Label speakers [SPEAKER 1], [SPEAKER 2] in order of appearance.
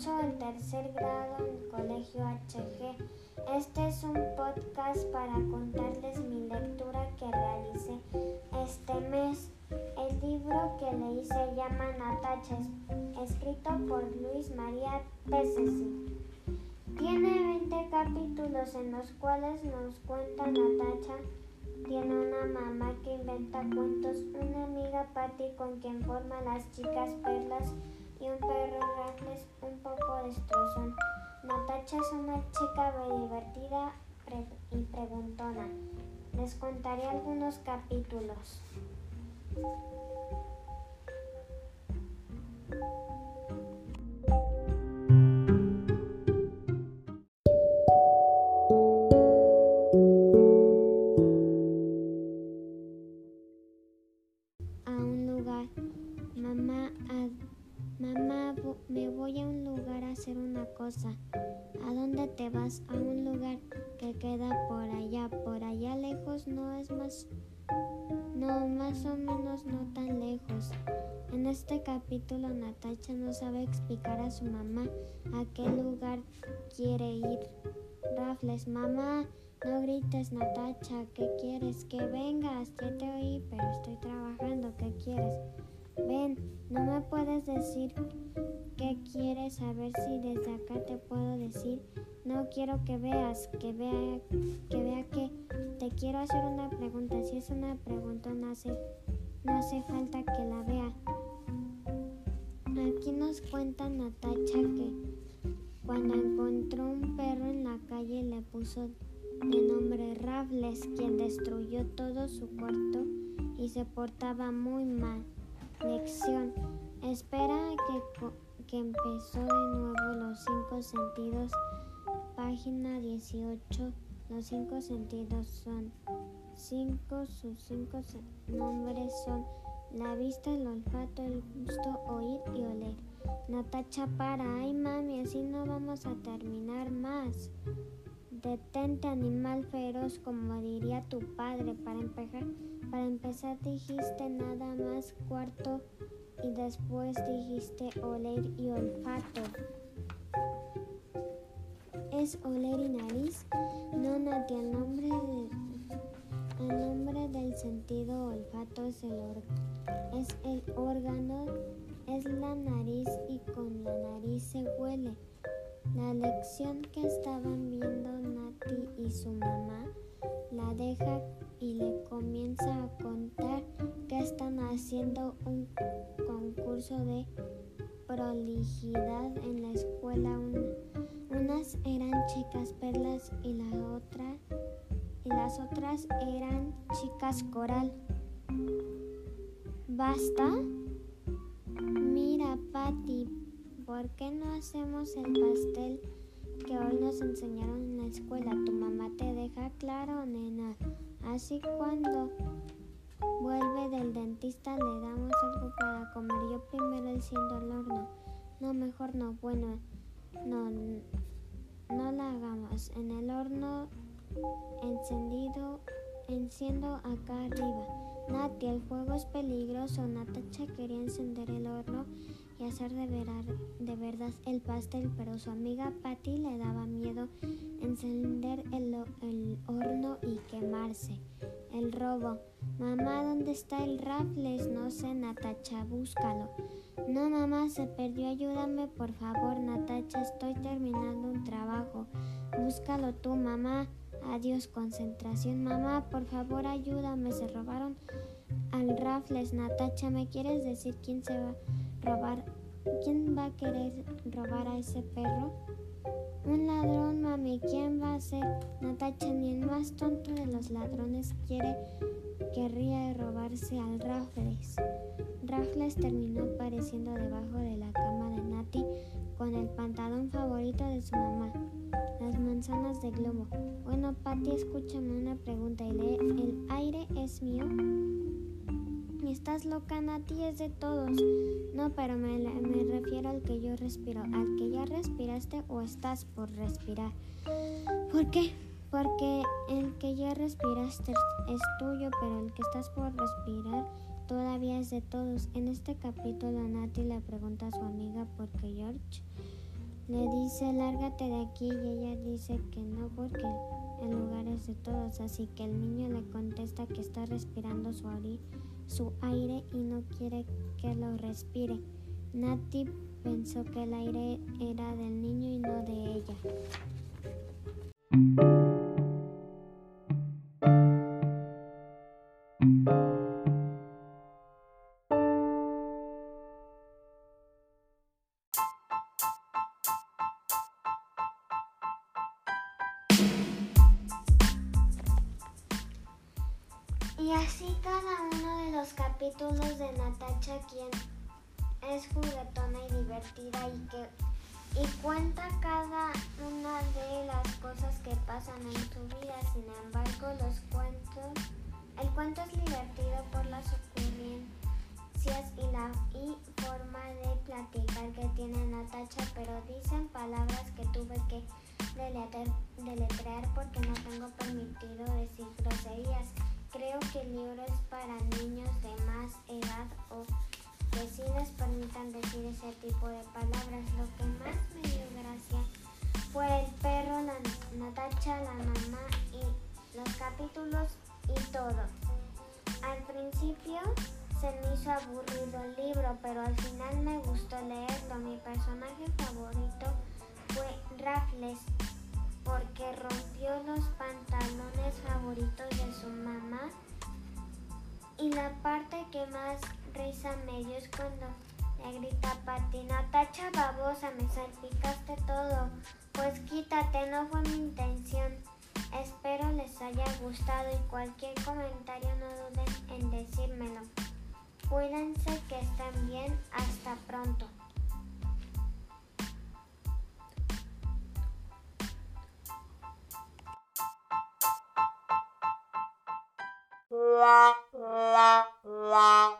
[SPEAKER 1] Curso el tercer grado en el Colegio HG. Este es un podcast para contarles mi lectura que realicé este mes. El libro que leí se llama Natacha, escrito por Luis María Pesesi. Tiene 20 capítulos en los cuales nos cuenta Natacha. Tiene una mamá que inventa cuentos, una amiga Patty con quien forma las chicas perlas y un perro Raffles un poco destrozón. Natacha es una chica muy divertida y preguntona. Les contaré algunos capítulos. A un lugar. Mamá, mamá, me voy a un lugar a hacer una cosa. ¿A dónde te vas? A un lugar que queda por allá. Por allá lejos no es más... No, más o menos no tan lejos. En este capítulo Natacha no sabe explicar a su mamá a qué lugar quiere ir. Raffles, mamá, no grites Natacha, ¿qué quieres? Que vengas, ya te oí, pero estoy trabajando, ¿qué quieres? Ven, no me puedes decir qué quieres, a ver si desde acá te puedo decir. No quiero que veas, que vea, que vea que te quiero hacer una pregunta. Si es una pregunta, no hace, no hace falta que la vea. Aquí nos cuenta Natacha que cuando encontró un perro en la calle le puso de nombre Raffles, quien destruyó todo su cuarto y se portaba muy mal. Lección. Espera que, que empezó de nuevo los cinco sentidos. Página 18. Los cinco sentidos son cinco, sus cinco nombres son la vista, el olfato, el gusto, oír y oler. Natacha para, ay mami, así no vamos a terminar más. Detente animal feroz, como diría tu padre. Para empezar, para empezar dijiste nada más cuarto y después dijiste oler y olfato. ¿Es oler y nariz? No, Nati, el nombre, el nombre del sentido olfato es el, es el órgano, es la nariz y con la nariz se huele. La lección que estaban viendo Nati y su mamá la deja y le comienza a contar que están haciendo un concurso de prolijidad en la escuela. unas eran chicas perlas y la otra y las otras eran chicas coral. ¿Basta? Mira, Patty, ¿por qué no hacemos el pastel que hoy nos enseñaron en la escuela? Tu mamá te deja claro, nena. Así cuando vuelve del dentista le damos algo para comer. Yo primero enciendo el horno. No, mejor no. Bueno, no, no la hagamos. En el horno encendido, enciendo acá arriba. Nati, el fuego es peligroso. Natacha quería encender el horno y hacer de, verar, de verdad el pastel, pero su amiga Patty le daba miedo encender el, el horno y quemarse. El robo. Mamá, ¿dónde está el Raffles? No sé, Natacha, búscalo. No, mamá, se perdió. Ayúdame, por favor, Natacha. Estoy terminando un trabajo. Búscalo tú, mamá. Adiós, concentración. Mamá, por favor, ayúdame. Se robaron al Raffles. Natacha, ¿me quieres decir quién se va robar? ¿Quién va a querer robar a ese perro? Un ladrón, mami. ¿Quién va a ser? Natacha, ni el más tonto de los ladrones quiere querría robarse al Raffles. Raffles terminó apareciendo debajo de la cama de Nati con el pantalón favorito de su mamá, las manzanas de globo. Bueno, Patty, escúchame una pregunta. ¿El, el aire es mío? ¿Estás loca, Nati? Es de todos. No, pero me, me, refiero al que yo respiro. ¿Al que ya respiraste o estás por respirar? ¿Por qué? Porque el que ya respiraste es tuyo, pero el que estás por respirar todavía es de todos. En este capítulo, Nati le pregunta a su amiga por qué George le dice lárgate de aquí y ella dice que no porque el lugar es de todos, así que el niño le contesta que está respirando su, su aire y no quiere que lo respire. Nati pensó que el aire era del niño y no de ella. Los capítulos de Natacha, quien es juguetona y divertida y que y cuenta cada una de las cosas que pasan en su vida. Sin embargo, los cuentos, el cuento es divertido por las ocurrencias y la y forma de platicar que tiene Natacha, pero dicen palabras que tuve que deletrear porque no tengo permitido decir groserías. Creo que el libro es para niños de más edad o que sí les permitan decir ese tipo de palabras. Lo que más me dio gracia fue el perro, la Natacha, la mamá y los capítulos y todo. Al principio se me hizo aburrido el libro, pero al final me gustó leerlo. Mi personaje favorito fue Raffles porque rompió los pantalones favoritos de su mamá y la parte que más risa me dio es cuando le grita Patina, tacha babosa, me salpicaste todo. Pues quítate, no fue mi intención. Espero les haya gustado y cualquier comentario no duden en decírmelo. Cuídense que estén bien. Hasta pronto.
[SPEAKER 2] La la la